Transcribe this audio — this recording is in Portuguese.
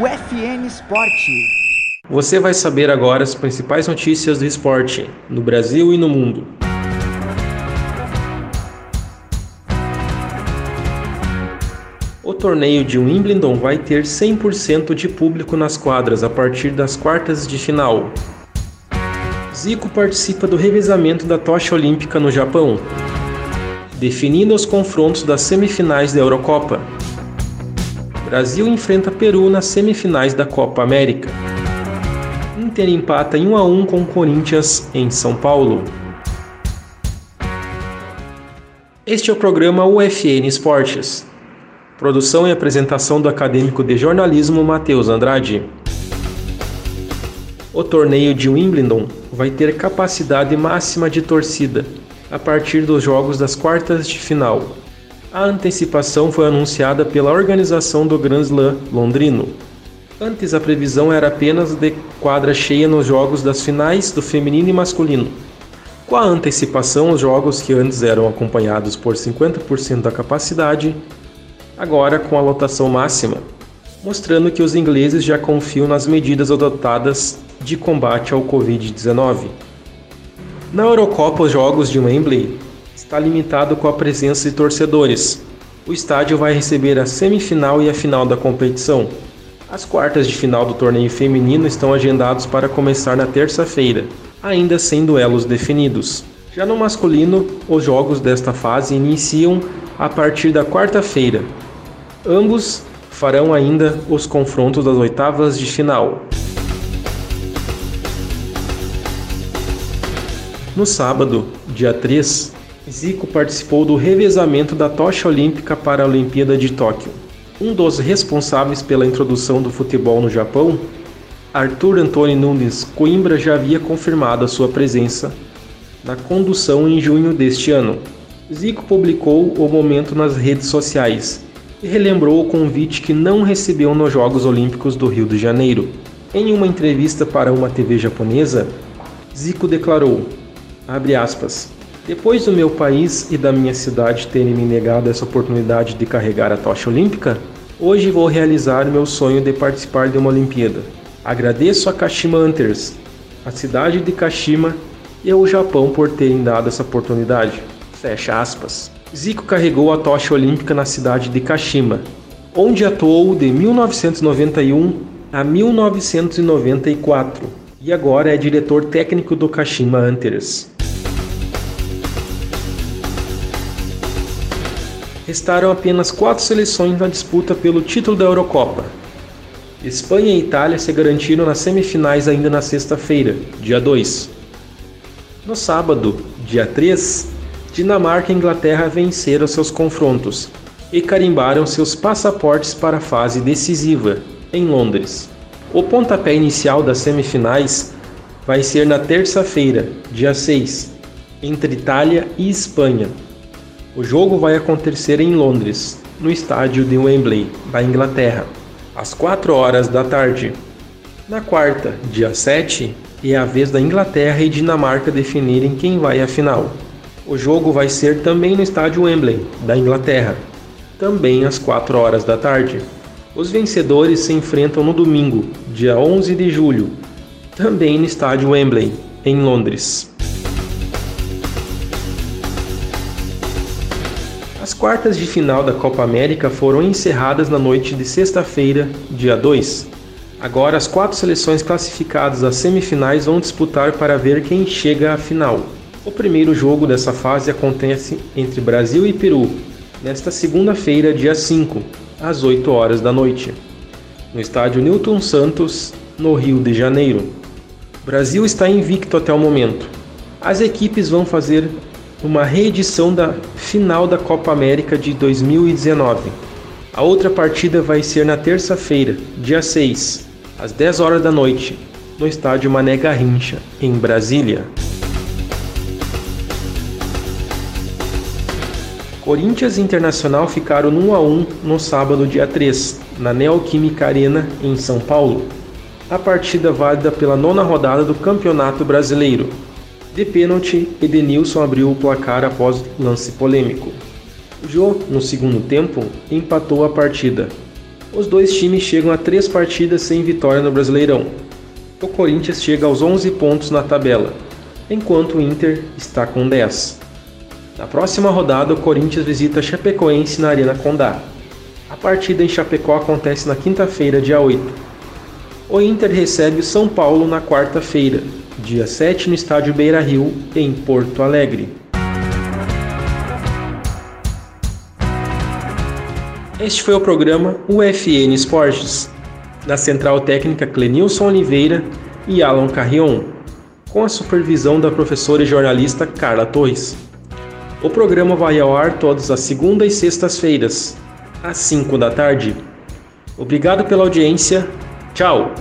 o FN Esporte. Você vai saber agora as principais notícias do esporte no Brasil e no mundo. O torneio de Wimbledon vai ter 100% de público nas quadras a partir das quartas de final. Zico participa do revezamento da tocha olímpica no Japão, definindo os confrontos das semifinais da Eurocopa. Brasil enfrenta Peru nas semifinais da Copa América. Inter empata em 1 a 1 com Corinthians em São Paulo. Este é o programa UFN Esportes. Produção e apresentação do acadêmico de jornalismo Matheus Andrade. O torneio de Wimbledon vai ter capacidade máxima de torcida a partir dos jogos das quartas de final. A antecipação foi anunciada pela organização do Grand Slam londrino. Antes a previsão era apenas de quadra cheia nos jogos das finais do feminino e masculino. Com a antecipação, os jogos que antes eram acompanhados por 50% da capacidade, agora com a lotação máxima, mostrando que os ingleses já confiam nas medidas adotadas de combate ao Covid-19. Na Eurocopa, os jogos de Wembley está limitado com a presença de torcedores. O estádio vai receber a semifinal e a final da competição. As quartas de final do torneio feminino estão agendados para começar na terça-feira, ainda sem duelos definidos. Já no masculino, os jogos desta fase iniciam a partir da quarta-feira. Ambos farão ainda os confrontos das oitavas de final. No sábado, dia 3, Zico participou do revezamento da tocha olímpica para a Olimpíada de Tóquio. Um dos responsáveis pela introdução do futebol no Japão, Arthur Antônio Nunes Coimbra já havia confirmado a sua presença na condução em junho deste ano. Zico publicou o momento nas redes sociais e relembrou o convite que não recebeu nos Jogos Olímpicos do Rio de Janeiro. Em uma entrevista para uma TV japonesa, Zico declarou: abre aspas, depois do meu país e da minha cidade terem me negado essa oportunidade de carregar a tocha olímpica, hoje vou realizar meu sonho de participar de uma Olimpíada. Agradeço a Kashima Hunters, a cidade de Kashima e ao Japão por terem dado essa oportunidade. Fecha aspas. Zico carregou a tocha olímpica na cidade de Kashima, onde atuou de 1991 a 1994 e agora é diretor técnico do Kashima Hunters. Restaram apenas quatro seleções na disputa pelo título da Eurocopa. Espanha e Itália se garantiram nas semifinais ainda na sexta-feira, dia 2. No sábado, dia 3, Dinamarca e Inglaterra venceram seus confrontos e carimbaram seus passaportes para a fase decisiva, em Londres. O pontapé inicial das semifinais vai ser na terça-feira, dia 6, entre Itália e Espanha, o jogo vai acontecer em Londres, no estádio de Wembley, da Inglaterra, às 4 horas da tarde. Na quarta, dia 7, é a vez da Inglaterra e Dinamarca definirem quem vai à final. O jogo vai ser também no estádio Wembley, da Inglaterra, também às 4 horas da tarde. Os vencedores se enfrentam no domingo, dia 11 de julho, também no estádio Wembley, em Londres. As quartas de final da Copa América foram encerradas na noite de sexta-feira, dia 2. Agora, as quatro seleções classificadas às semifinais vão disputar para ver quem chega à final. O primeiro jogo dessa fase acontece entre Brasil e Peru, nesta segunda-feira, dia 5, às 8 horas da noite, no estádio Newton Santos, no Rio de Janeiro. O Brasil está invicto até o momento. As equipes vão fazer uma reedição da final da Copa América de 2019. A outra partida vai ser na terça-feira, dia 6, às 10 horas da noite, no estádio Mané Garrincha, em Brasília. Corinthians e Internacional ficaram 1 a 1 no sábado, dia 3, na Neoquímica Arena, em São Paulo. A partida válida pela nona rodada do Campeonato Brasileiro, de pênalti, Edenilson abriu o placar após lance polêmico. Jô, no segundo tempo, empatou a partida. Os dois times chegam a três partidas sem vitória no Brasileirão. O Corinthians chega aos 11 pontos na tabela, enquanto o Inter está com 10. Na próxima rodada, o Corinthians visita Chapecoense na Arena Condá. A partida em Chapecó acontece na quinta-feira, dia 8. O Inter recebe o São Paulo na quarta-feira, dia 7, no estádio Beira Rio, em Porto Alegre. Este foi o programa UFN Esportes, na central técnica Clenilson Oliveira e Alan Carrion, com a supervisão da professora e jornalista Carla Torres. O programa vai ao ar todas as segundas e sextas-feiras, às 5 da tarde. Obrigado pela audiência. Tchau!